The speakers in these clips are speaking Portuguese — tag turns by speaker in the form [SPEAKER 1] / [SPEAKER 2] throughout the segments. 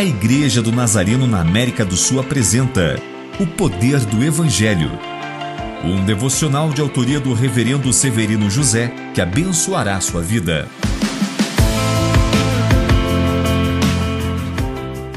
[SPEAKER 1] A Igreja do Nazareno na América do Sul apresenta O Poder do Evangelho. Um devocional de autoria do Reverendo Severino José que abençoará sua vida.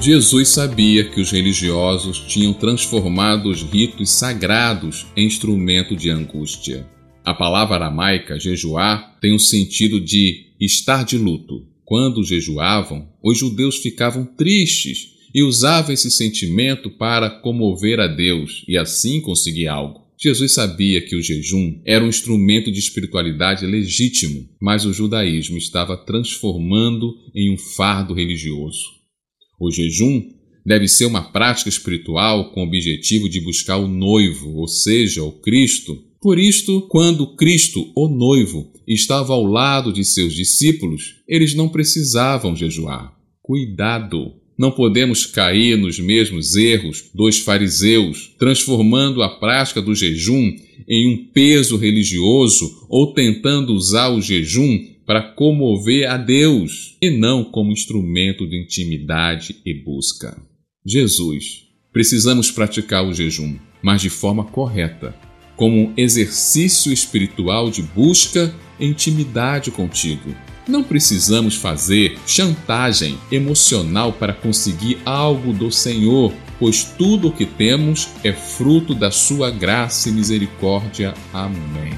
[SPEAKER 2] Jesus sabia que os religiosos tinham transformado os ritos sagrados em instrumento de angústia. A palavra aramaica jejuar tem o sentido de estar de luto. Quando jejuavam, os judeus ficavam tristes e usavam esse sentimento para comover a Deus e assim conseguir algo. Jesus sabia que o jejum era um instrumento de espiritualidade legítimo, mas o judaísmo estava transformando em um fardo religioso. O jejum deve ser uma prática espiritual com o objetivo de buscar o noivo, ou seja, o Cristo. Por isto, quando Cristo, o noivo, estava ao lado de seus discípulos, eles não precisavam jejuar. Cuidado! Não podemos cair nos mesmos erros dos fariseus, transformando a prática do jejum em um peso religioso ou tentando usar o jejum para comover a Deus e não como instrumento de intimidade e busca. Jesus, precisamos praticar o jejum, mas de forma correta, como um exercício espiritual de busca e intimidade contigo. Não precisamos fazer chantagem emocional para conseguir algo do Senhor, pois tudo o que temos é fruto da sua graça e misericórdia. Amém.